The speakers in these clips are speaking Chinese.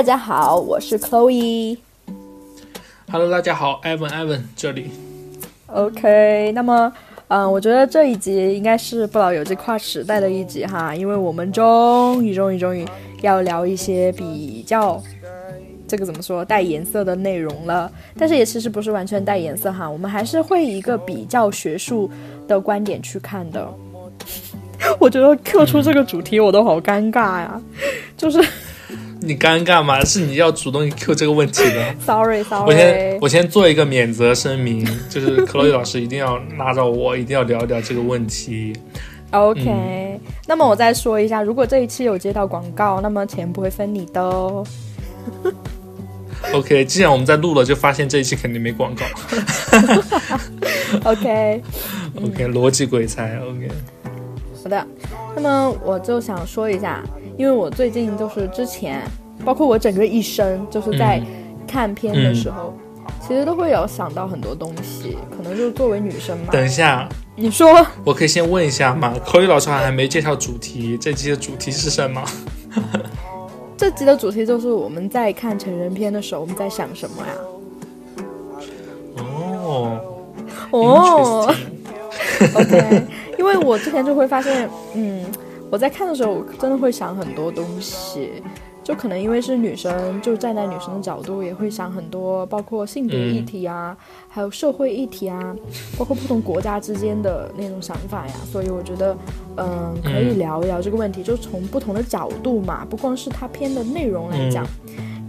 大家好，我是 Chloe。Hello，大家好，Evan Evan 这里。OK，那么，嗯、我觉得这一集应该是不老有这跨时代的一集哈，因为我们终于、终于、终于要聊一些比较，这个怎么说，带颜色的内容了。但是也其实不是完全带颜色哈，我们还是会以一个比较学术的观点去看的。我觉得 Q 出这个主题我都好尴尬呀，就是你尴尬吗？是你要主动 Q 这个问题的。Sorry 我先 Sorry，我先做一个免责声明，就是克洛伊老师一定要拉着我，一定要聊一聊这个问题。OK，、那么我再说一下，如果这一期有接到广告，那么钱不会分你的哦。OK，既然我们在录了，就发现这一期肯定没广告。OK，OK，逻辑鬼才。OK，好的，那么我就想说一下，因为我最近就是之前，包括我整个一生，就是在嗯看片的时候，其实都会有想到很多东西，可能就是作为女生嘛。等一下，你说 我可以先问一下吗？口语老师还没介绍主题，这期的主题是什么？这集的主题就是我们在看成人片的时候，我们在想什么呀？哦哦。OK，因为我之前就会发现，嗯，我在看的时候，我真的会想很多东西，就可能因为是女生，就站在女生的角度，也会想很多，包括性别议题啊，还有社会议题啊，包括不同国家之间的那种想法呀，所以我觉得，嗯，可以聊一聊这个问题，就从不同的角度嘛，不光是它片的内容来讲。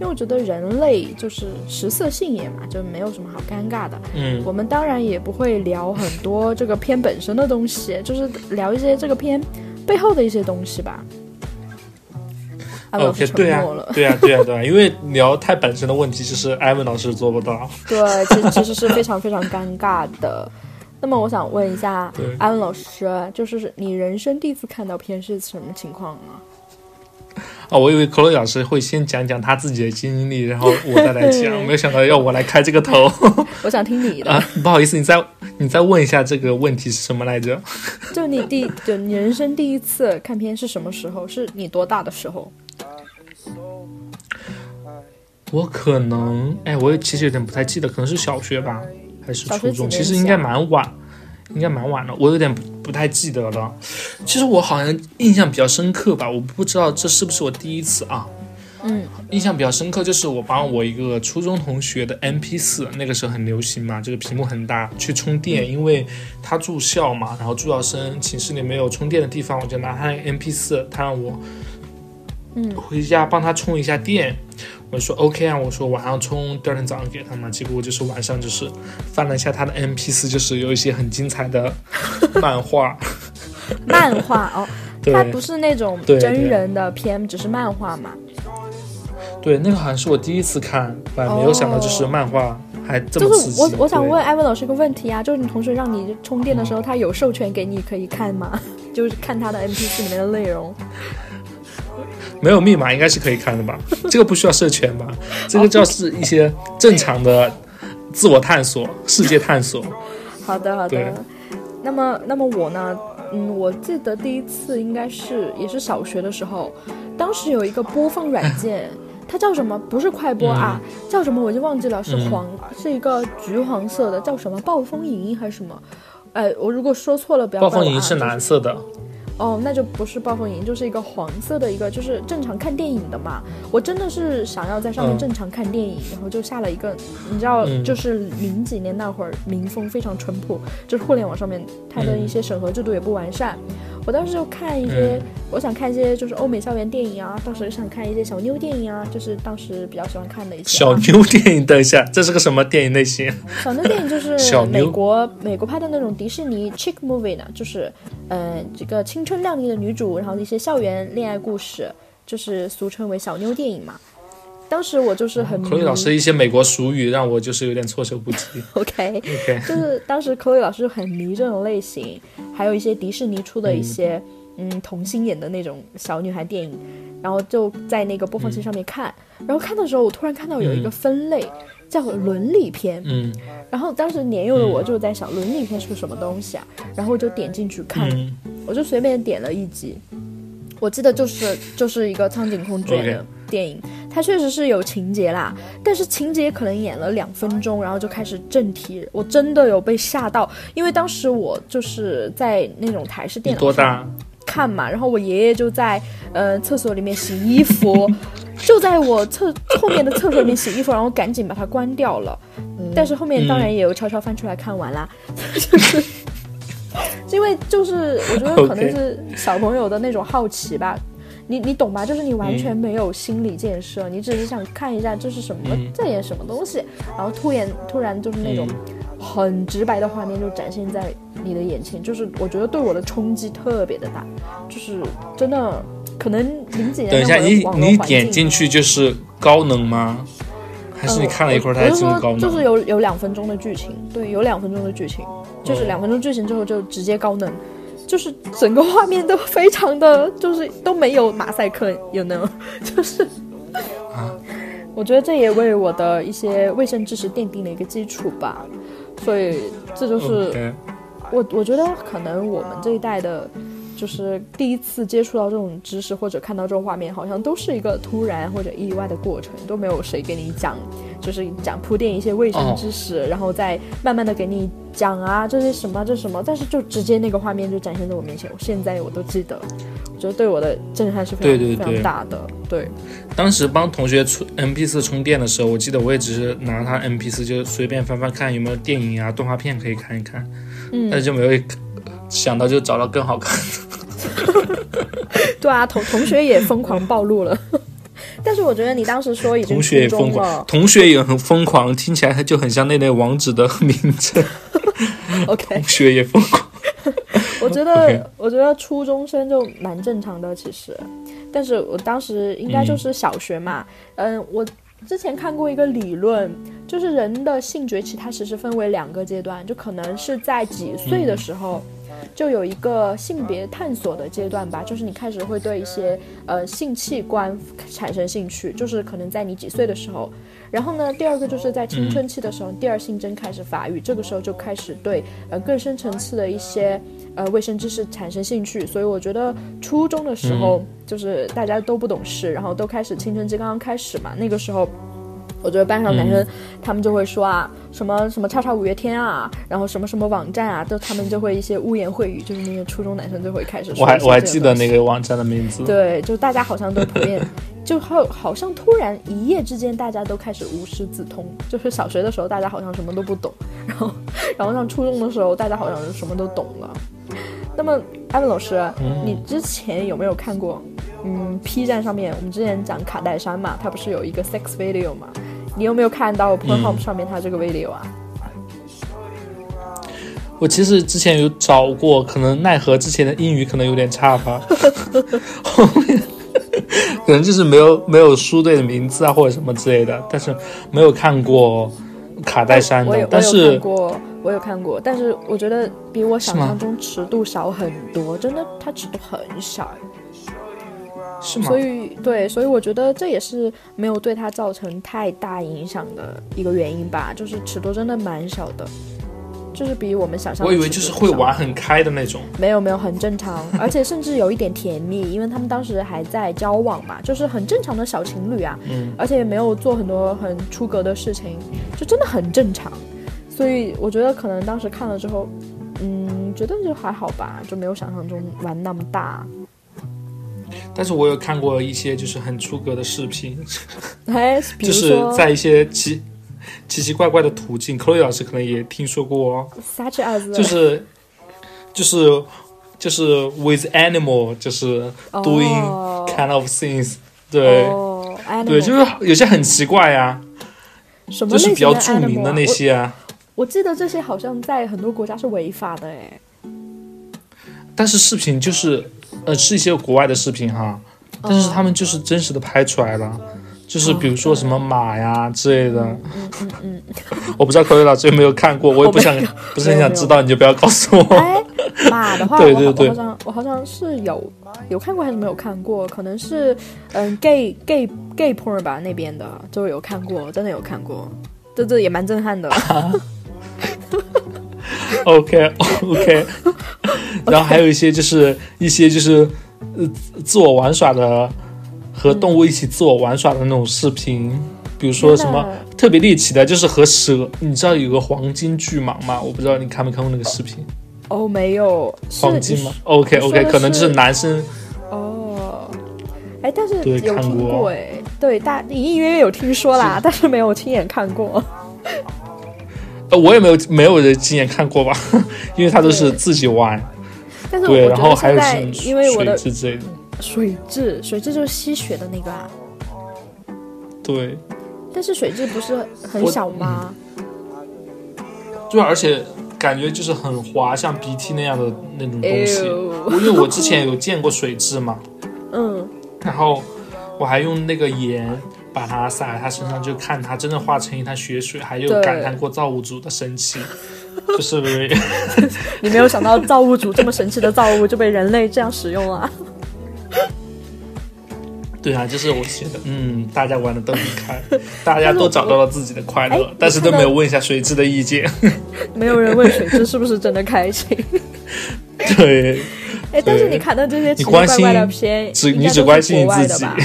因为我觉得人类就是食色性也嘛，就没有什么好尴尬的。嗯。我们当然也不会聊很多这个片本身的东西，就是聊一些这个片背后的一些东西吧。阿老师，OK，沉对啊默了，，对啊，对啊，对啊，因为聊太本身的问题，就是艾文老师做不到。对，其实其实是非常非常尴尬的。那么我想问一下艾文老师，就是你人生第一次看到片是什么情况啊？啊，我以为克洛伊老师会先讲讲他自己的经历，然后我再来讲，没有想到要我来开这个头 我想听你的，啊！不好意思，你再你再问一下这个问题是什么来着？就你第就你人生第一次看片是什么时候？是你多大的时候？我可能，哎，我其实有点不太记得，可能是小学吧，还是初中？其实应该蛮晚，应该蛮晚了，我有点不不太记得了。其实我好像印象比较深刻吧，我不知道这是不是我第一次啊。嗯，印象比较深刻就是我帮我一个初中同学的 MP 四，那个时候很流行嘛，这个屏幕很大，去充电，因为他住校嘛，然后住校生寝室里没有充电的地方，我就拿他那个 MP 四，他让我嗯。回家帮他充一下电，我说 OK 啊，我说晚上充，第二天早上给他嘛。结果就是晚上就是翻了一下他的 MP 四，就是有一些很精彩的漫画，漫画哦，对。它不是那种真人的片，只是漫画嘛。对，那个好像是我第一次看，反正没有想到就是漫画还这么刺激。就是我我想问艾文老师一个问题啊，就是你同学让你充电的时候，他有授权给你可以看吗？就是看他的 MP 四里面的内容。没有密码应该是可以看的吧？这个不需要授权吧？这个叫是一些正常的自我探索、世界探索。好的好的。那么那么我呢？嗯，我记得第一次应该是也是小学的时候，当时有一个播放软件。它叫什么？不是快播啊，叫什么我就忘记了，是黄，是一个橘黄色的，叫什么暴风影音还是什么？哎，我如果说错了，不要暴风影音是蓝色的，哦，那就不是暴风影，就是一个黄色的一个，就是正常看电影的嘛。我真的是想要在上面嗯正常看电影，然后就下了一个，你知道，嗯就是零几年那会儿民风非常淳朴，就是互联网上面它的一些审核制度也不完善。我当时就看一些，嗯我想看一些就是欧美校园电影啊，当时想看一些小妞电影啊，就是当时比较喜欢看的一些、啊。小妞电影。等一下，这是个什么电影类型？小妞电影就是 美国美国拍的那种迪士尼 chick movie 呢，就是呃这个青春靓丽的女主，然后一些校园恋爱故事，就是俗称为小妞电影嘛。当时我就是很迷。克洛伊老师一些美国俗语让我就是有点措手不及。OK，OK，就是当时 Chloe 老师很迷这种类型，还有一些迪士尼出的一些嗯。童星演的那种小女孩电影，然后就在那个播放器上面看，然后看的时候我突然看到有一个分类、叫伦理片，嗯。然后当时年幼的我就在想伦理片是个什么东西啊，然后我就点进去看，嗯。我就随便点了一集，我记得就是就是一个苍井空主演的电影，它确实是有情节啦，但是情节可能演了两分钟，然后就开始正题，我真的有被吓到，因为当时我就是在那种台式电脑多大？看嘛，然后我爷爷就在呃厕所里面洗衣服，就在我厕后面的厕所里面洗衣服，然后赶紧把它关掉了。但是后面当然也有悄悄翻出来看完啦，就是 因为就是我觉得可能是小朋友的那种好奇吧，你你懂吧？就是你完全没有心理建设，你只是想看一下这是什么，这演什么东西，然后突然突然就是那种很直白的画面就展现在你的眼前，就是我觉得对我的冲击特别的大，就是真的可能零几年。等一下，你你点进去就是高能吗？还是你看了一会儿，它进入高能？就是有有两分钟的剧情，对，有两分钟的剧情，就是两分钟剧情之后就直接高能，就是整个画面都非常的，就是都没有马赛克，有呢，就是啊，我觉得这也为我的一些卫生知识奠定了一个基础吧，所以这就是我我觉得可能我们这一代的。就是第一次接触到这种知识或者看到这种画面，好像都是一个突然或者意外的过程，都没有谁给你讲，就是讲铺垫一些卫生知识，然后再慢慢的给你讲啊这些什么这什么，但是就直接那个画面就展现在我面前，我现在我都记得，我觉得对我的震撼是非常非常大的。对，当时帮同学充 M P 四充电的时候，我记得我也只是拿他 M P 四就随便翻翻看有没有电影啊动画片可以看一看，嗯，但是就没有想到就找到更好看的。对啊，同同学也疯狂暴露了，但是我觉得你当时说已经同学也疯狂，同学也很疯狂，听起来就很像那类网址的名字。OK，同学也疯狂。我觉得，我觉得初中生就蛮正常的，其实，但是我当时应该就是小学嘛。嗯，我之前看过一个理论，就是人的性崛起，它其实分为两个阶段，就可能是在几岁的时候。就有一个性别探索的阶段吧，就是你开始会对一些呃性器官产生兴趣，就是可能在你几岁的时候。然后呢，第二个就是在青春期的时候，第二性征开始发育，这个时候就开始对呃更深层次的一些呃卫生知识产生兴趣。所以我觉得初中的时候就是大家都不懂事，然后都开始青春期刚刚开始嘛，那个时候。我觉得班上男生，他们就会说啊，什么什么叉叉五月天啊，然后什么什么网站啊，就他们就会一些污言秽语，就是那些初中男生就会开始说。我还我还记得那个网站的名字。对，就大家好像都普遍，就好好像突然一夜之间大家都开始无师自通，就是小学的时候大家好像什么都不懂，然后然后上初中的时候大家好像什么都懂了。那么艾文老师，你之前有没有看过？嗯，P 站上面我们之前讲卡戴珊嘛，他不是有一个 sex video 嘛？你有没有看到 Pornhub 上面它这个 video 啊？我其实之前有找过，可能奈何之前的英语可能有点差吧，后面可能就是没有没有输对的名字啊或者什么之类的，但是没有看过卡戴珊的。但是过，我有看过，但是我觉得比我想象中尺度小很多，真的，它尺度很小。所以，对，所以我觉得这也是没有对他造成太大影响的一个原因吧。就是尺度真的蛮小的，就是比我们想象。我以为就是会玩很开的那种。没有没有，很正常，而且甚至有一点甜蜜，因为他们当时还在交往嘛，就是很正常的小情侣啊。嗯。而且也没有做很多很出格的事情，就真的很正常。所以我觉得可能当时看了之后，嗯，觉得就还好吧，就没有想象中玩那么大。但是我有看过一些就是很出格的视频，哎，就是在一些奇奇奇怪怪的途径，Chloe 老师可能也听说过，such as，就是就是就是 with animal，就是 doing kind of things，对，对，就是有些很奇怪呀，就是比较著名的那些啊，我记得这些好像在很多国家是违法的哎，但是视频就是。呃，是一些国外的视频哈，但是他们就是真实的拍出来了，就是比如说什么马呀之类的。嗯嗯嗯。我不知道口语老师有没有看过，我也不想，不是很想知道，你就不要告诉我。哎，马的话，对对对，我好像我好像是有有看过还是没有看过？可能是嗯，gay gay gay porn 吧那边的就有看过，真的有看过，这这也蛮震撼的。OK OK，然后还有一些就是一些就是呃自我玩耍的和动物一起自我玩耍的那种视频，比如说什么特别猎奇的，就是和蛇，你知道有个黄金巨蟒吗？我不知道你看没看过那个视频，哦，没有，黄金吗？OK OK，可能就是是男生哦，哎，但是对有听过哎，对，大隐隐约约有听说啦，但是没有亲眼看过。呃，我也没有没有人亲眼看过吧，因为他都是自己玩，但是对，我觉得然后还有现在是因为我的水质之类的，水质，水质就是吸血的那个啊，对，但是水质不是很小吗？对，而且感觉就是很滑，像鼻涕那样的那种东西。因为我之前有见过水质嘛，嗯，然后我还用那个盐把它撒在它身上，就看它真的化成一滩血水，还有感叹过造物主的神奇，就是 你没有想到造物主这么神奇的造物就被人类这样使用了？对啊，就是我写的，嗯，大家玩的都很开，大家都找到了自己的快乐，哎但是都没有问一下水蛭的意见。没有人问水蛭是不是真的开心。对，哎，但是你看到这些奇奇怪怪的心片，只你只关心你自己吧？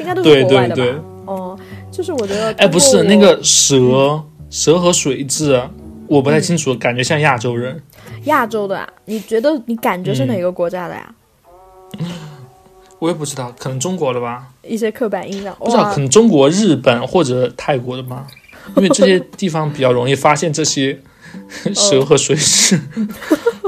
应该都对是国外的对对吧？哦，就是我觉得，哎，不是那个蛇，蛇和水蛭，我不太清楚，感觉像亚洲人。亚洲的啊，你觉得你感觉是嗯哪个国家的呀？我也不知道，可能中国的吧，一些刻板印象，不知道可能中国、日本或者泰国的吧，因为这些 地方比较容易发现这些 蛇和水蛭。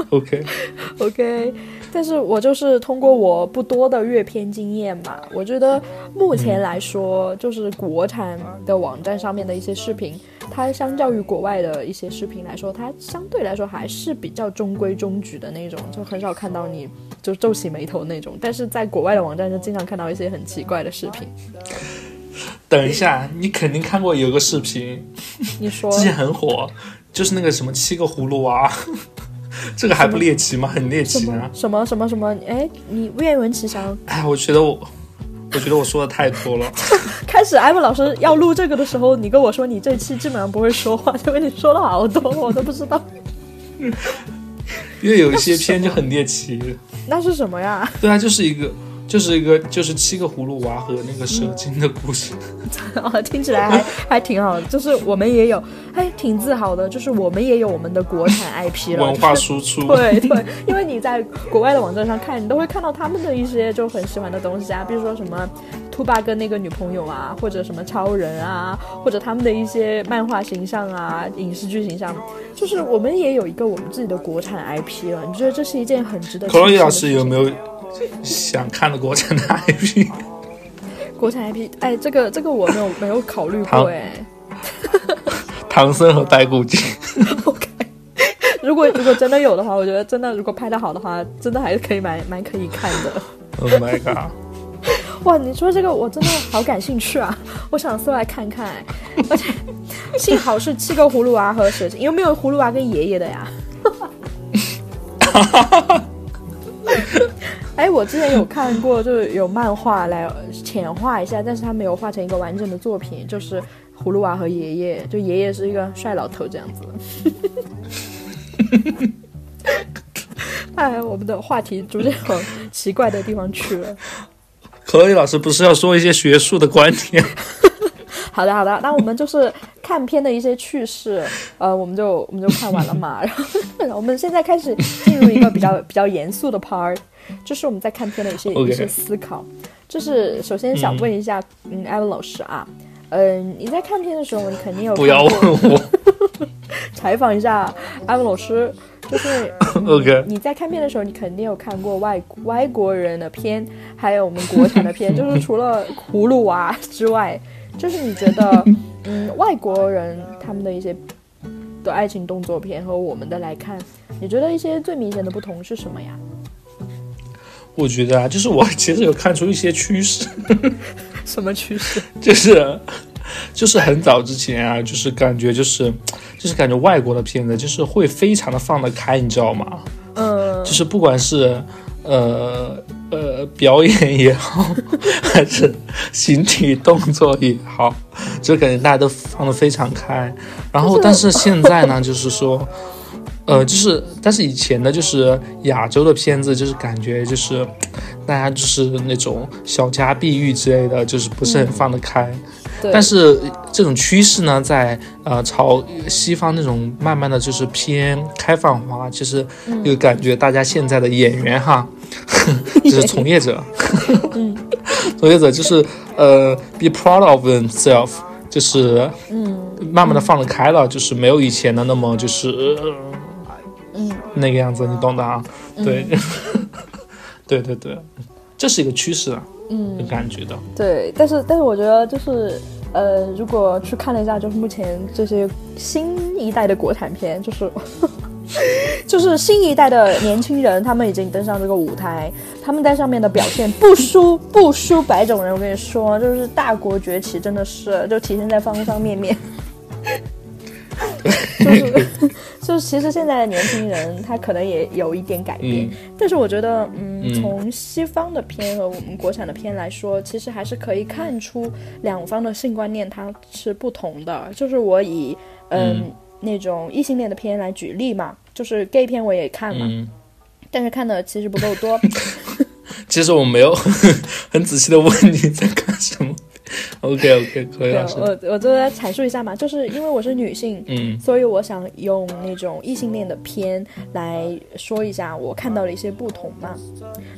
OK，OK，但是我就是通过我不多的阅片经验吧，我觉得目前来说，就是国产的网站上面的一些视频，它相较于国外的一些视频来说，它相对来说还是比较中规中矩的那种，就很少看到你就皱起眉头那种。但是在国外的网站就经常看到一些很奇怪的视频。等一下，你肯定看过有个视频，你说之前很火，就是那个什么七个葫芦娃，这个还不猎奇吗？很猎奇啊！什么什么什么？哎，你愿闻其详。哎，我觉得我，我觉得我说的太多了。开始艾文老师要录这个的时候，你跟我说你这期基本上不会说话，因为你说了好多，我都不知道因为有一些片就很猎奇。那是什么呀？对啊，就是一个，就是一个，就是七个葫芦娃和那个蛇精的故事。哦，听起来还还挺好的，就是我们也有，还挺自豪的，就是我们也有我们的国产 IP 了。文化就是输出。对对，因为你在国外的网站上看，你都会看到他们的一些就很喜欢的东西啊，比如说什么兔爸跟那个女朋友啊，或者什么超人啊，或者他们的一些漫画形象啊、影视剧形象，就是我们也有一个我们自己的国产 IP 了。你觉得这是一件很值得？克洛伊老师有没有想看的国产的 IP？国产 IP？哎，这个这个我没有没有考虑过哎。唐僧和白骨精。OK，如果如果真的有的话，我觉得真的如果拍的好的话，真的还是可以蛮蛮可以看的。Oh my god！哇，你说这个我真的好感兴趣啊！我想搜来看看，哎而且幸好是七个葫芦娃和蛇精，有没有葫芦娃跟爷爷的呀？哎，我之前有看过，就是有漫画来浅画一下，但是他没有画成一个完整的作品，就是葫芦娃和爷爷，就爷爷是一个帅老头这样子。哎，我们的话题逐渐往奇怪的地方去了。可以老师不是要说一些学术的观点？好的，好的，那我们就是看片的一些趣事，呃，我们就我们就看完了嘛。然后我们现在开始进入一个比较比较严肃的 part，就是我们在看片的一些一些思考。就是首先想问一下，嗯，艾文老师啊，嗯、你在看片的时候，你肯定有不要问我。采访一下艾文老师，就是、嗯 OK 你在看片的时候，你肯定有看过外外国人的片，还有我们国产的片，就是除了葫芦娃之外，就是你觉得，嗯，外国人他们的一些的爱情动作片和我们的来看，你觉得一些最明显的不同是什么呀？我觉得啊，就是我其实有看出一些趋势，什么趋势？就是就是很早之前啊，就是感觉就是就是感觉外国的片子就是会非常的放得开，你知道吗？嗯就是不管是呃呃表演也好，还是形体动作也好，就感觉大家都放得非常开。然后，但是现在呢，就是说，呃，就是但是以前的，就是亚洲的片子，就是感觉就是大家就是那种小家碧玉之类的，就是不是很放得开。对，但是这种趋势呢，在呃朝西方那种慢慢的就是偏开放化，其实就感觉大家现在的演员哈，就是从业者，从业者就是呃 be proud of themselves，就是嗯。慢慢的放得开了，就是没有以前的那么就是嗯。那个样子，你懂的啊？对，对对对，这是一个趋势啊，嗯，感觉的。对，但是但是我觉得就是呃，如果去看了一下，就是目前这些新一代的国产片，就是 就是新一代的年轻人，他们已经登上这个舞台，他们在上面的表现不输不输白种人。我跟你说，就是大国崛起，真的是就体现在方方面面。就是 就是，其实现在的年轻人他可能也有一点改变，嗯但是我觉得，嗯，嗯从西方的片和我们国产的片来说，其实还是可以看出两方的性观念它是不同的。就是我以嗯嗯那种异性恋的片来举例嘛，就是 gay 片我也看嘛，嗯，但是看的其实不够多。其实我没有很仔细的问你在干什么。OK OK，可以对，老师。我我就来阐述一下嘛，就是因为我是女性，嗯所以我想用那种异性恋的片来说一下我看到的一些不同嘛。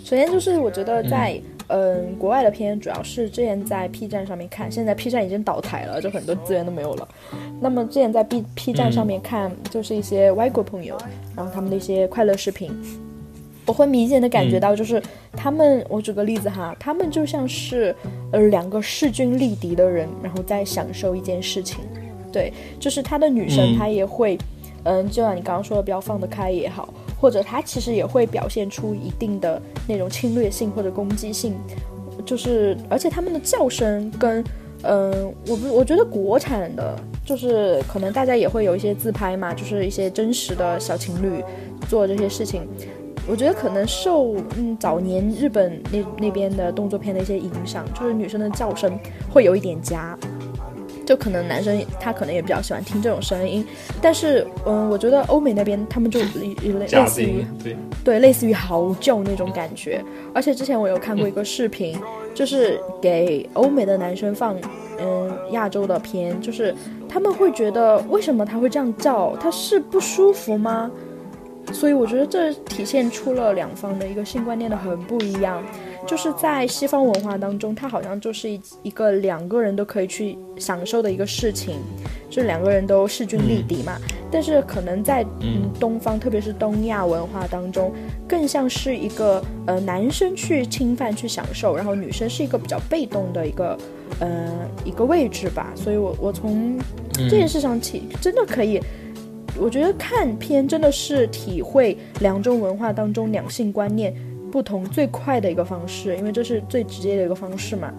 首先就是我觉得在嗯国外的片，主要是之前在 P 站上面看，现在 P 站已经倒台了，就很多资源都没有了。那么之前在 B P 站上面看，就是一些外国朋友，然后他们的一些快乐视频。我会明显的感觉到，就是他们，我举个例子哈，他们就像是呃两个势均力敌的人，然后在享受一件事情。对，就是他的女生，嗯她也会，嗯，就像你刚刚说的，比较放得开也好，或者她其实也会表现出一定的那种侵略性或者攻击性，就是而且他们的叫声跟，嗯，我不，我觉得国产的，就是可能大家也会有一些自拍嘛，就是一些真实的小情侣做这些事情。我觉得可能受嗯早年日本那那边的动作片的一些影响，就是女生的叫声会有一点夹，就可能男生他可能也比较喜欢听这种声音，但是嗯，我觉得欧美那边他们就 类类似于，对，对，类似于嚎叫那种感觉。而且之前我有看过一个视频，就是给欧美的男生放，嗯，亚洲的片，就是他们会觉得为什么他会这样叫？他是不舒服吗？所以我觉得这体现出了两方的一个性观念的很不一样。就是在西方文化当中，它好像就是一一个两个人都可以去享受的一个事情，就是两个人都势均力敌嘛。但是可能在嗯东方，特别是东亚文化当中，更像是一个呃男生去侵犯去享受，然后女生是一个比较被动的一个呃一个位置吧。所以我我从这件事上起真的可以。我觉得看片真的是体会两种文化当中两性观念不同最快的一个方式，因为这是最直接的一个方式嘛。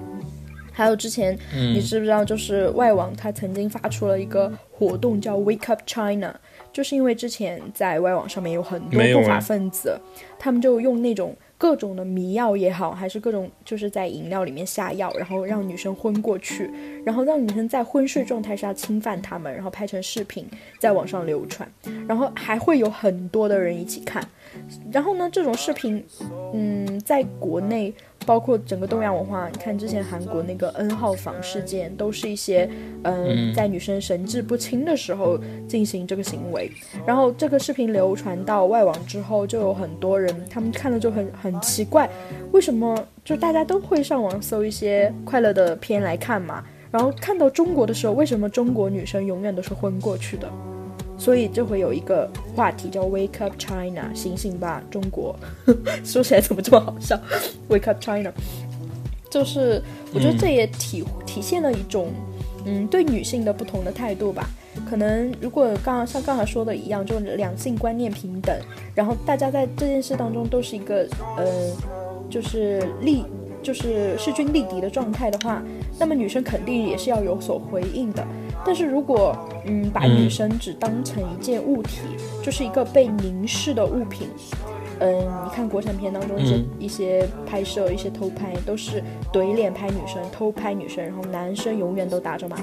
还有之前，嗯你知不知道，就是外网它曾经发出了一个活动叫 Wake Up China，就是因为之前在外网上面有很多不法分子，他们就用那种各种的迷药也好，还是各种就是在饮料里面下药，然后让女生昏过去，然后让女生在昏睡状态下侵犯他们，然后拍成视频在网上流传，然后还会有很多的人一起看。然后呢，这种视频，嗯，在国内，包括整个东亚文化，你看之前韩国那个 N 号房事件，都是一些，嗯，嗯在女生神志不清的时候进行这个行为。然后这个视频流传到外网之后，就有很多人他们看了就很很奇怪，为什么就大家都会上网搜一些快乐的片来看嘛？然后看到中国的时候，为什么中国女生永远都是昏过去的？所以就会有一个话题叫 “Wake Up China”，醒醒吧，中国。说起来怎么这么好笑？Wake Up China，就是我觉得这也体、体现了一种嗯对女性的不同的态度吧。可能如果刚像刚才说的一样，就是两性观念平等，然后大家在这件事当中都是一个呃，就是力就是势均力敌的状态的话，那么女生肯定也是要有所回应的。但是如果嗯把女生只当成一件物体，就是一个被凝视的物品，嗯，你看国产片当中一些、一些拍摄、一些偷拍，都是怼脸拍女生、偷拍女生，然后男生永远都打着码，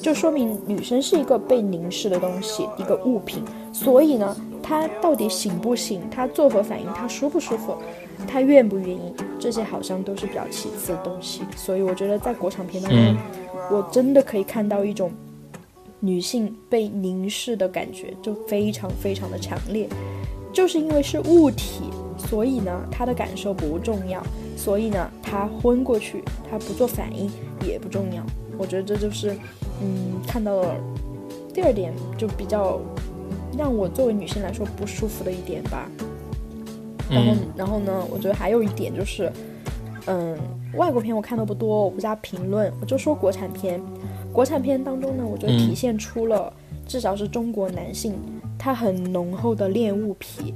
就说明女生是一个被凝视的东西，一个物品。所以呢，她到底醒不醒，她作何反应，她舒不舒服，他愿不愿意，这些好像都是比较其次的东西。所以我觉得在国产片当中，我真的可以看到一种女性被凝视的感觉，就非常非常的强烈。就是因为是物体，所以呢，她的感受不重要，所以呢，她昏过去，她不做反应也不重要。我觉得这就是，嗯，看到了第二点，就比较让我作为女性来说不舒服的一点吧。然后，然后呢，我觉得还有一点就是，嗯，外国片我看的不多，我不加评论，我就说国产片。国产片当中呢，我觉得体现出了，至少是中国男性。他很浓厚的恋物癖，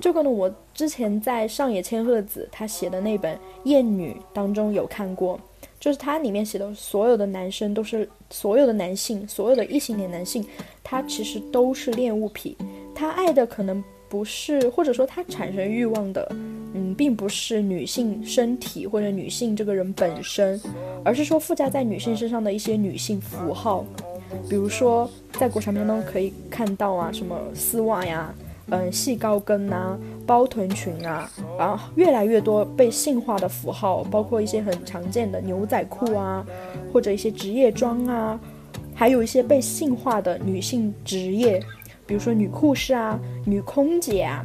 这个呢，我之前在上野千鹤子他写的那本《艳女》当中有看过，就是他里面写的所有的男生都是所有的男性，所有的异性恋男性，他其实都是恋物癖，他爱的可能不是，或者说它产生欲望的，嗯，并不是女性身体或者女性这个人本身，而是说附加在女性身上的一些女性符号。比如说，在国产片中可以看到啊，什么丝袜呀，嗯，细高跟呐，包臀裙啊，然后越来越多被性化的符号，包括一些很常见的牛仔裤啊，或者一些职业装啊，还有一些被性化的女性职业，比如说女护士啊、女空姐啊，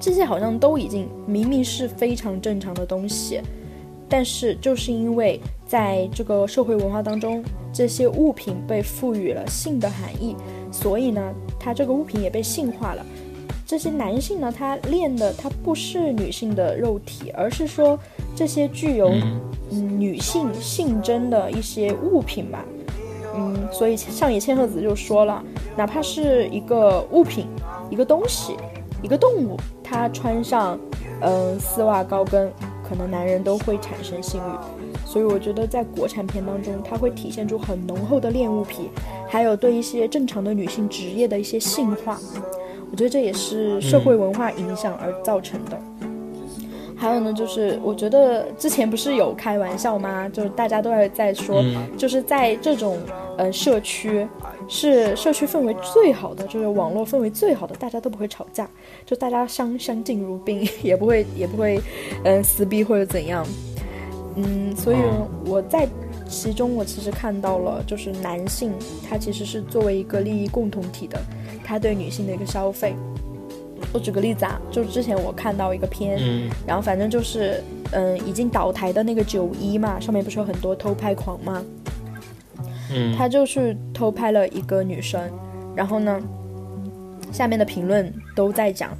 这些好像都已经明明是非常正常的东西，但是就是因为在这个社会文化当中。这些物品被赋予了性的含义，所以呢，它这个物品也被性化了。这些男性呢，他练的他不是女性的肉体，而是说这些具有嗯女性性征的一些物品吧。嗯，所以上野千鹤子就说了，哪怕是一个物品、一个东西、一个动物，它穿上嗯丝袜高跟，可能男人都会产生性欲。所以我觉得在国产片当中，它会体现出很浓厚的恋物癖，还有对一些正常的女性职业的一些性化。我觉得这也是社会文化影响而造成的。还有呢，就是我觉得之前不是有开玩笑吗？就是大家都在在说，就是在这种呃社区，是社区氛围最好的，就是网络氛围最好的，大家都不会吵架，就大家相相敬如宾，也不会也不会嗯撕逼或者怎样。嗯，所以我在其中，我其实看到了，就是男性他其实是作为一个利益共同体的，他对女性的一个消费。我举个例子啊，就是之前我看到一个片，然后反正就是，嗯，已经倒台的那个九一嘛，上面不是有很多偷拍狂吗？他就是偷拍了一个女生，然后呢，下面的评论都在讲，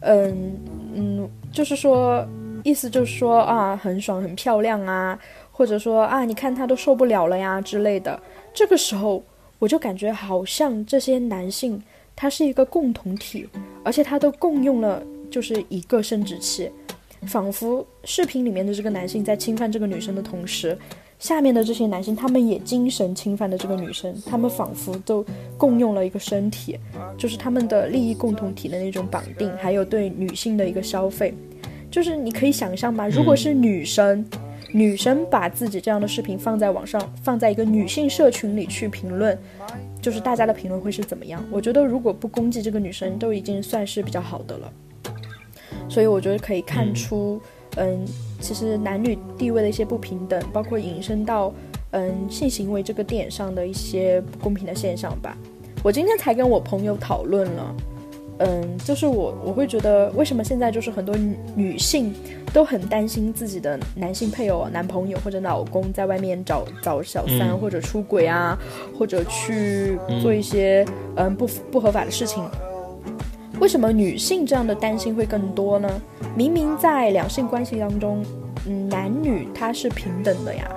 嗯嗯，就是说。意思就是说啊，很爽，很漂亮啊，或者说啊，你看他都受不了了呀之类的。这个时候，我就感觉好像这些男性他是一个共同体，而且他都共用了就是一个生殖器，仿佛视频里面的这个男性在侵犯这个女生的同时，下面的这些男性他们也精神侵犯了这个女生，他们仿佛都共用了一个身体，就是他们的利益共同体的那种绑定，还有对女性的一个消费。就是你可以想象吧，如果是女生，女生把自己这样的视频放在网上，放在一个女性社群里去评论，就是大家的评论会是怎么样？我觉得如果不攻击这个女生，都已经算是比较好的了。所以我觉得可以看出，嗯，其实男女地位的一些不平等，包括引申到，嗯，性行为这个点上的一些不公平的现象吧。我今天才跟我朋友讨论了。嗯，就是我我会觉得，为什么现在就是很多女性都很担心自己的男性配偶、男朋友或者老公在外面找找小三或者出轨啊，或者去做一些嗯不不合法的事情？为什么女性这样的担心会更多呢？明明在两性关系当中，嗯，男女它是平等的呀，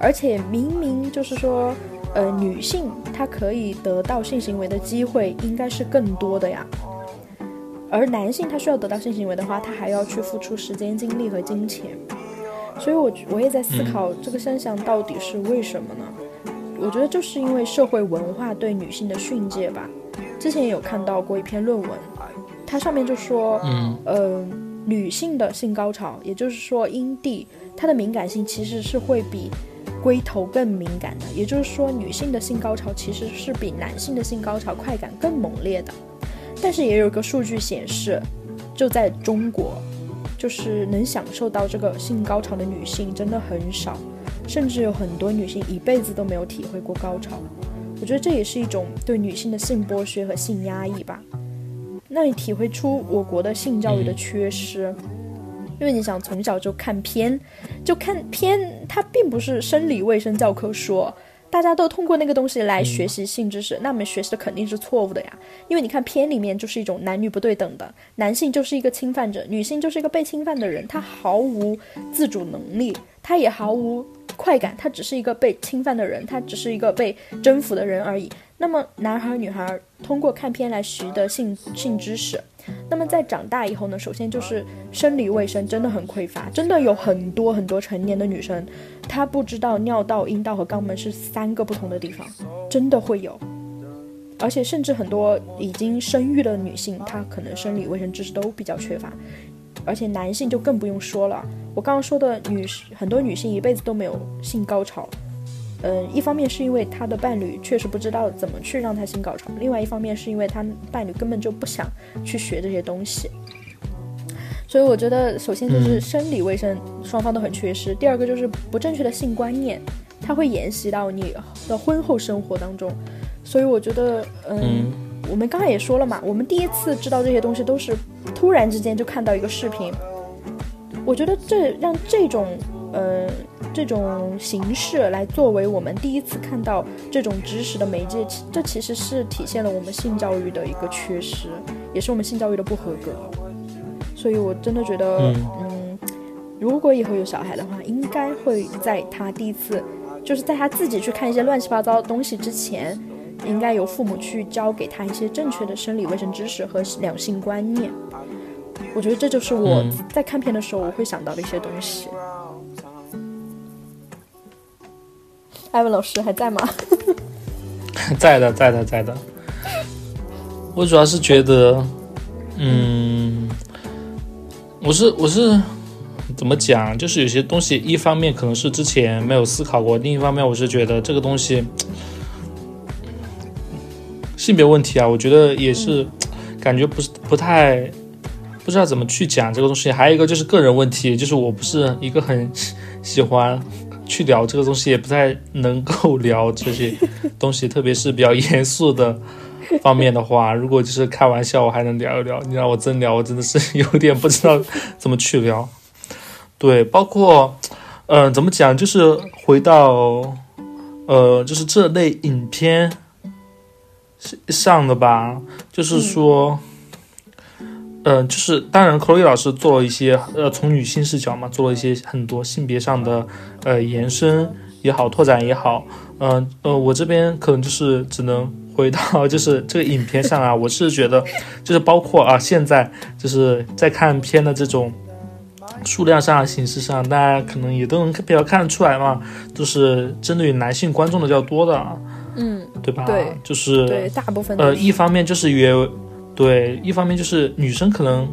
而且明明就是说，呃，女性她可以得到性行为的机会应该是更多的呀。而男性他需要得到性行为的话，他还要去付出时间、精力和金钱，所以，我我也在思考这个现象到底是为什么呢？我觉得就是因为社会文化对女性的训诫吧。之前也有看到过一篇论文，它上面就说，嗯，呃，女性的性高潮，也就是说阴蒂，它的敏感性其实是会比龟头更敏感的，也就是说，女性的性高潮其实是比男性的性高潮快感更猛烈的。但是也有一个数据显示，就在中国，就是能享受到这个性高潮的女性真的很少，甚至有很多女性一辈子都没有体会过高潮。我觉得这也是一种对女性的性剥削和性压抑吧。那你体会出我国的性教育的缺失，因为你想从小就看片，就看片，它并不是生理卫生教科书。大家都通过那个东西来学习性知识，那么学习的肯定是错误的呀。因为你看片里面就是一种男女不对等的，男性就是一个侵犯者，女性就是一个被侵犯的人，他毫无自主能力，他也毫无快感，他只是一个被侵犯的人，他只是一个被征服的人而已。那么男孩女孩通过看片来习得性性知识。那么在长大以后呢？首先就是生理卫生真的很匮乏，真的有很多很多成年的女生，她不知道尿道、阴道和肛门是三个不同的地方，真的会有。而且甚至很多已经生育的女性，她可能生理卫生知识都比较缺乏，而且男性就更不用说了。我刚刚说的女很多女性一辈子都没有性高潮。嗯，一方面是因为她的伴侣确实不知道怎么去让她性高潮，另外一方面是因为她伴侣根本就不想去学这些东西。所以我觉得，首先就是生理卫生双方都很缺失，第二个就是不正确的性观念，它会沿袭到你的婚后生活当中。所以我觉得，嗯，我们刚才也说了嘛，我们第一次知道这些东西都是突然之间就看到一个视频，我觉得这让这种。呃，这种形式来作为我们第一次看到这种知识的媒介，这其实是体现了我们性教育的一个缺失，也是我们性教育的不合格。所以我真的觉得，嗯，如果以后有小孩的话，应该会在他第一次，就是在他自己去看一些乱七八糟的东西之前，应该由父母去教给他一些正确的生理卫生知识和两性观念。我觉得这就是我在看片的时候我会想到的一些东西。艾文老师还在吗？在的，在的，在的。我主要是觉得，嗯，我是我是怎么讲？就是有些东西，一方面可能是之前没有思考过，另一方面我是觉得这个东西性别问题啊，我觉得也是感觉不是不太不知道怎么去讲这个东西。还有一个就是个人问题，就是我不是一个很喜欢。去聊这个东西也不太能够聊这些东西，特别是比较严肃的方面的话，如果就是开玩笑，我还能聊一聊。你让我真聊，我真的是有点不知道怎么去聊。对，包括，嗯，怎么讲，就是回到，呃，就是这类影片上的吧，就是说。就是当然，克洛伊老师做了一些呃，从女性视角嘛，做了一些很多性别上的呃延伸也好，拓展也好。嗯呃，我这边可能就是只能回到就是这个影片上啊，我是觉得就是包括啊，现在就是在看片的这种数量上、形式上，大家可能也都能比较看得出来嘛，就是针对于男性观众的较多的，嗯，对吧？对，就是对大部分呃，一方面就是约。对，一方面就是女生可能，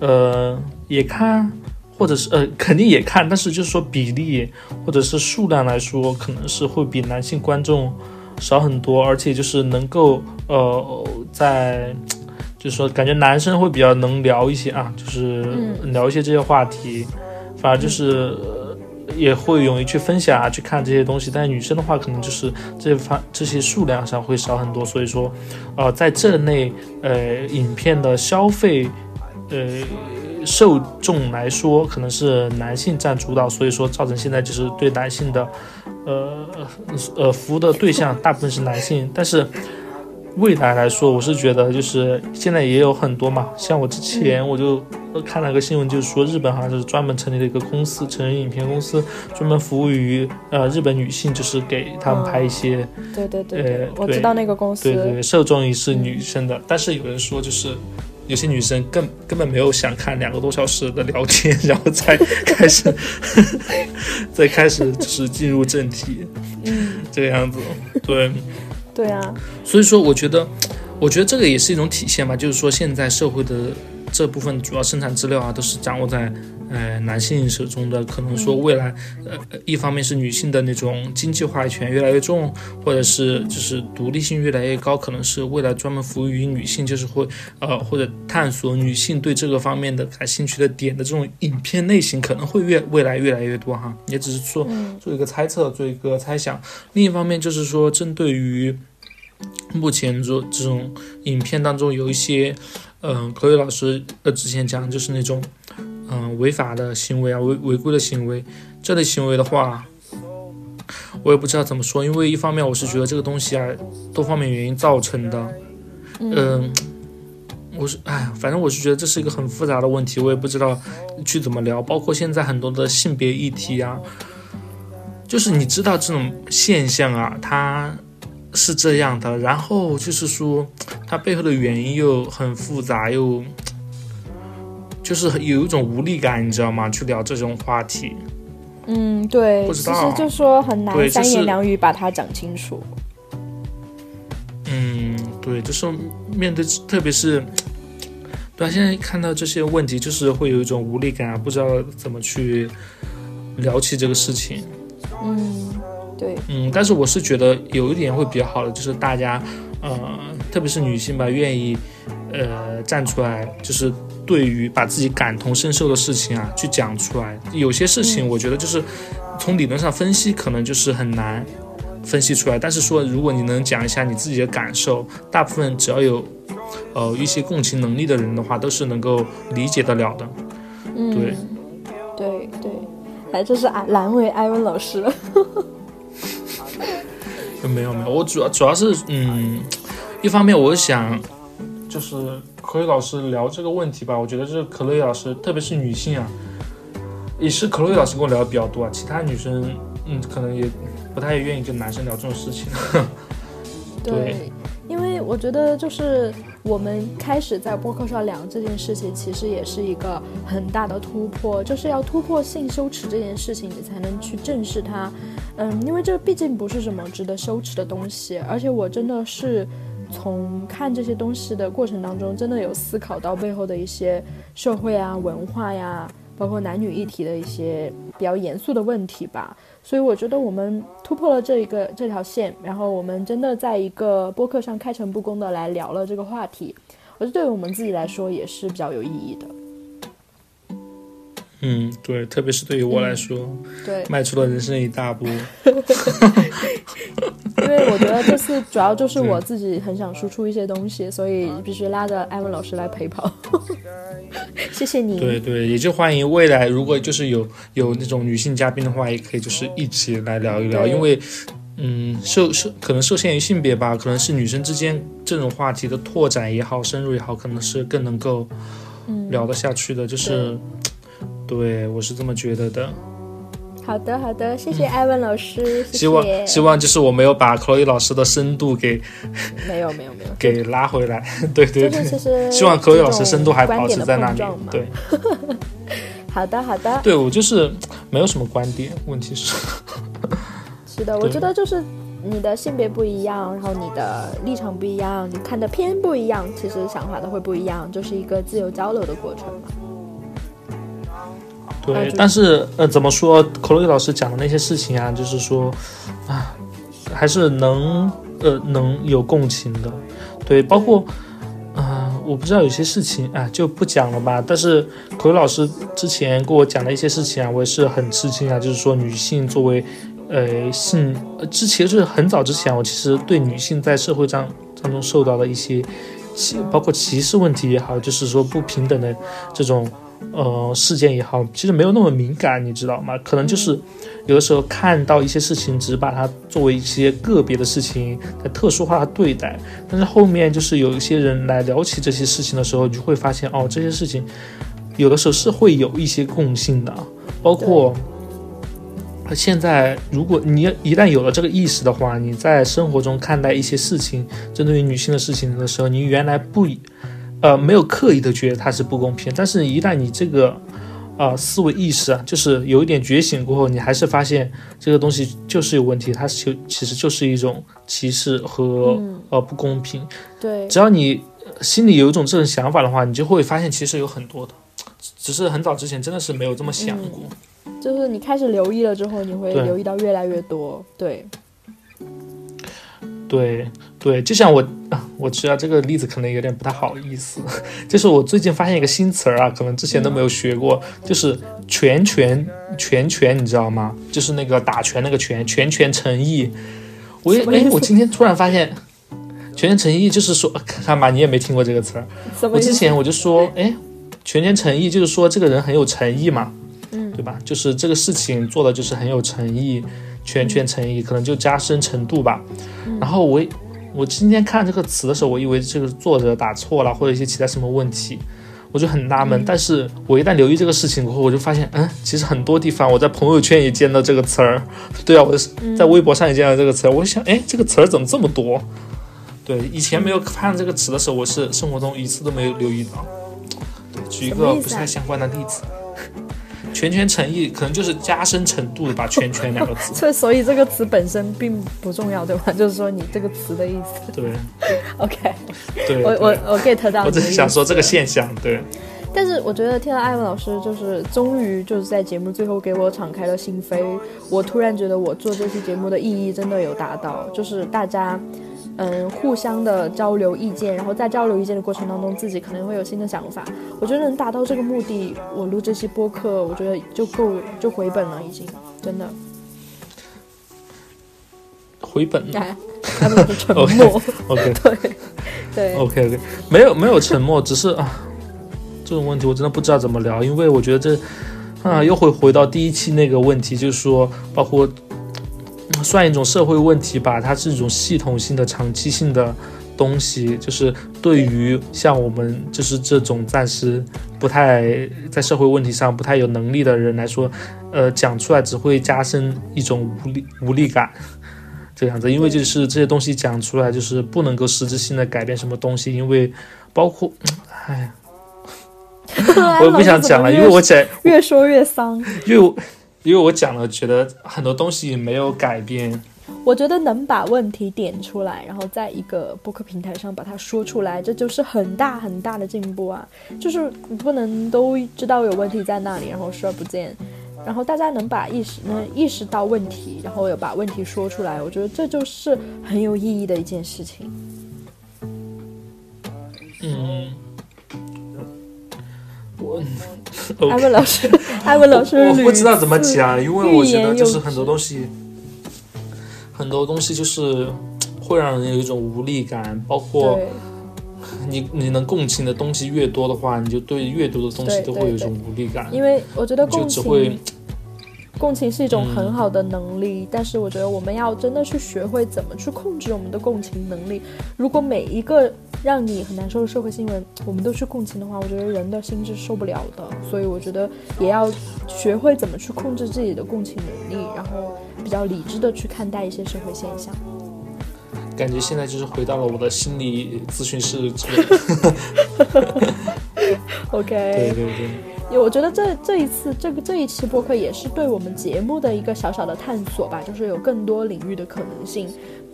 呃，也看，或者是呃，肯定也看，但是就是说比例或者是数量来说，可能是会比男性观众少很多，而且就是能够呃，在就是说感觉男生会比较能聊一些啊，就是聊一些这些话题，反而就是。也会勇于去分享啊，去看这些东西。但是女生的话，可能就是这方这些数量上会少很多。所以说，呃，在这类呃影片的消费呃受众来说，可能是男性占主导。所以说，造成现在就是对男性的呃呃服务的对象大部分是男性。但是未来来说，我是觉得就是现在也有很多嘛，像我之前我就。看了个新闻，就是说日本好像是专门成立了一个公司，成人影片公司，专门服务于呃日本女性，就是给他们拍一些。对对对，我知道那个公司。对对，受众也是女生的，但是有人说，就是有些女生根根本没有想看两个多小时的聊天，然后再 开始，再开始就是进入正题，嗯，这个样子，对，对啊。所以说，我觉得，我觉得这个也是一种体现吧，就是说现在社会的。这部分主要生产资料啊，都是掌握在呃男性手中的，可能说未来，呃，一方面是女性的那种经济话语权越来越重，或者是就是独立性越来越高，可能是未来专门服务于女性，就是会呃或者探索女性对这个方面的感兴趣的点的这种影片类型可能会越未来越来越多哈，也只是说做一个猜测，做一个猜想。另一方面就是说针对于。目前做这种影片当中有一些，嗯，口语老师呃之前讲就是那种，嗯，违法的行为啊，违违规的行为，这类行为的话，我也不知道怎么说，因为一方面我是觉得这个东西啊，多方面原因造成的，嗯，我是哎，反正我是觉得这是一个很复杂的问题，我也不知道去怎么聊，包括现在很多的性别议题啊，就是你知道这种现象啊，它。是这样的，然后就是说，它背后的原因又很复杂，又就是有一种无力感，你知道吗？去聊这种话题。嗯，对，其实就说很难三言两语把它讲清楚。嗯，对，就是面对，特别是对现在看到这些问题，就是会有一种无力感啊，不知道怎么去聊起这个事情。嗯。对，嗯，但是我是觉得有一点会比较好的，就是大家，呃，特别是女性吧，愿意，呃，站出来，就是对于把自己感同身受的事情啊，去讲出来。有些事情，我觉得就是从理论上分析，可能就是很难分析出来。但是说，如果你能讲一下你自己的感受，大部分只要有，呃，一些共情能力的人的话，都是能够理解得了的。嗯，对，对对，哎，这是啊，难为艾文老师了。没有没有，我主要主要是嗯，一方面我想就是可以老师聊这个问题吧，我觉得就是可乐老师，特别是女性啊，也是可乐老师跟我聊的比较多啊，其他女生嗯可能也不太愿意跟男生聊这种事情。对，因为我觉得就是我们开始在播客上聊这件事情，其实也是一个很大的突破，就是要突破性羞耻这件事情，你才能去正视它。嗯，因为这毕竟不是什么值得羞耻的东西，而且我真的是从看这些东西的过程当中，真的有思考到背后的一些社会啊、文化呀，包括男女议题的一些比较严肃的问题吧。所以我觉得我们突破了这一个这条线，然后我们真的在一个播客上开诚布公的来聊了这个话题，我觉得对于我们自己来说也是比较有意义的。嗯，对，特别是对于我来说，对，迈出了人生一大步。因为我觉得这次主要就是我自己很想输出一些东西，所以必须拉着艾文老师来陪跑。谢谢你。对对，也就欢迎未来如果就是有有那种女性嘉宾的话，也可以就是一起来聊一聊。因为，嗯，受受可能受限于性别吧，可能是女生之间这种话题的拓展也好，深入也好，可能是更能够聊得下去的。就是。对，我是这么觉得的。好的，好的，谢谢艾文老师。希望希望就是我没有把 Chloe 老师的深度给 没有没有没有 给拉回来。对 对对，其实希望 Chloe 老师深度还保持在那里。对，好的好的。对我就是没有什么观点，问题是。是的，我觉得就是你的性别不一样，然后你的立场不一样，你看的片不一样，其实想法都会不一样，就是一个自由交流的过程嘛。对，但是呃，怎么说？克洛伊老师讲的那些事情啊，就是说，啊，还是能呃能有共情的。对，包括，啊，我不知道有些事情啊就不讲了吧。但是克洛伊老师之前跟我讲的一些事情啊，我也是很吃惊啊。就是说，女性作为呃性，之前就是很早之前，我其实对女性在社会上当中受到的一些歧，包括歧视问题也好，就是说不平等的这种。呃，事件也好，其实没有那么敏感，你知道吗？可能就是有的时候看到一些事情，只把它作为一些个别的事情在特殊化的对待。但是后面就是有一些人来聊起这些事情的时候，你就会发现哦，这些事情有的时候是会有一些共性的。包括现在，如果你一旦有了这个意识的话，你在生活中看待一些事情，针对于女性的事情的时候，你原来不。呃，没有刻意的觉得它是不公平，但是，一旦你这个，呃，思维意识啊，就是有一点觉醒过后，你还是发现这个东西就是有问题，它就其实就是一种歧视和呃不公平。对，只要你心里有一种这种想法的话，你就会发现其实有很多的，只是很早之前真的是没有这么想过。就是你开始留意了之后，你会留意到越来越多。对，对对对，就像我啊，我知道这个例子可能有点不太好意思，就是我最近发现一个新词儿啊，可能之前都没有学过，就是拳拳拳拳，你知道吗？就是那个打拳那个拳，拳拳诚意。我也哎，我今天突然发现，拳拳诚意就是说，看吧，你也没听过这个词儿。我之前我就说，哎，拳拳诚意就是说这个人很有诚意嘛，嗯对吧？就是这个事情做的就是很有诚意，拳拳诚意，可能就加深程度吧。然后我我今天看这个词的时候，我以为这个作者打错了，或者一些其他什么问题，我就很纳闷。但是我一旦留意这个事情过后，我就发现，嗯，其实很多地方我在朋友圈也见到这个词儿，对啊，我在微博上也见到这个词儿，我就想，哎，这个词儿怎么这么多？对，以前没有看这个词的时候，我是生活中一次都没有留意到。对，举一个不是太相关的例子，拳拳诚意可能就是加深程度的吧，拳拳两个字。这 所以这个词本身并不重要，对吧？就是说你这个词的意思。对 OK，对，我我我 get 到。我只是想说这个。现象，对，但是我觉得听到艾文老师就是终于就是在节目最后给我敞开了心扉，我突然觉得我做这期节目的意义真的有达到，就是大家。嗯，互相的交流意见，然后在交流意见的过程当中，自己可能会有新的想法。我觉得能达到这个目的，我录这期播客，我觉得就够就回本了，已经真的。回本了。沉默。OK 对对 OK OK，没有没有沉默，只是啊，这种问题我真的不知道怎么聊，因为我觉得这啊又会回到第一期那个问题，就是说包括嗯算一种社会问题吧，它是一种系统性的、长期性的东西，就是对于像我们就是这种暂时不太在社会问题上不太有能力的人来说，呃，讲出来只会加深一种无力无力感。这样子，因为就是这些东西讲出来，就是不能够实质性的改变什么东西，因为包括，哎，我也不想讲了，因为我讲，越说越丧。因为我因为我讲了，觉得很多东西没有改变，我觉得能把问题点出来，然后在一个播客平台上把它说出来，这就是很大很大的进步啊！就是你不能都知道有问题在那里，然后视而不见，然后大家能把意识能意识到问题，然后有把问题说出来，我觉得这就是很有意义的一件事情。嗯，我艾文老师，艾文老师我不知道怎么讲，因为我觉得就是很多东西，很多东西就是会让人有一种无力感，包括你你能共情的东西越多的话，你就对阅读的东西都会有一种无力感，因为我觉得你就共只会情，共情是一种嗯很好的能力，但是我觉得我们要真的去学会怎么去控制我们的共情能力。如果每一个让你很难受的社会新闻，我们都去共情的话，我觉得人的心是受不了的。所以我觉得也要学会怎么去控制自己的共情能力，然后比较理智的去看待一些社会现象。感觉现在就是回到了我的心理咨询室之类的。OK，对对对，我觉得这这一次这个这一期播客也是对我们节目的一个小小的探索吧，就是有更多领域的可能性，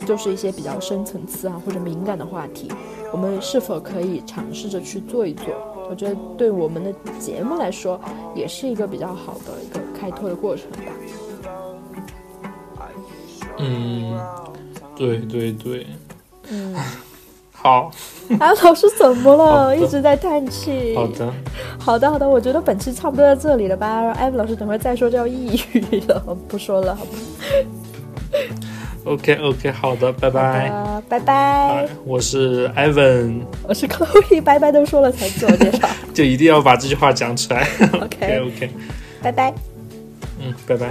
就是一些比较深层次啊或者敏感的话题，我们是否可以尝试着去做一做？我觉得对我们的节目来说，也是一个比较好的一个开拓的过程吧。嗯，对对对，嗯，好啊，老师怎么了？一直在叹气。好的，好的，好的，我觉得本期差不多到这里了吧。让艾文老师等会儿再说就要抑郁了，不说了，好吧？OK OK，好的，拜拜。啊，拜拜。我是 Ivan，我是 Chloe，拜拜都说了才自我介绍。就一定要把这句话讲出来。OK，OK，拜拜。嗯，拜拜。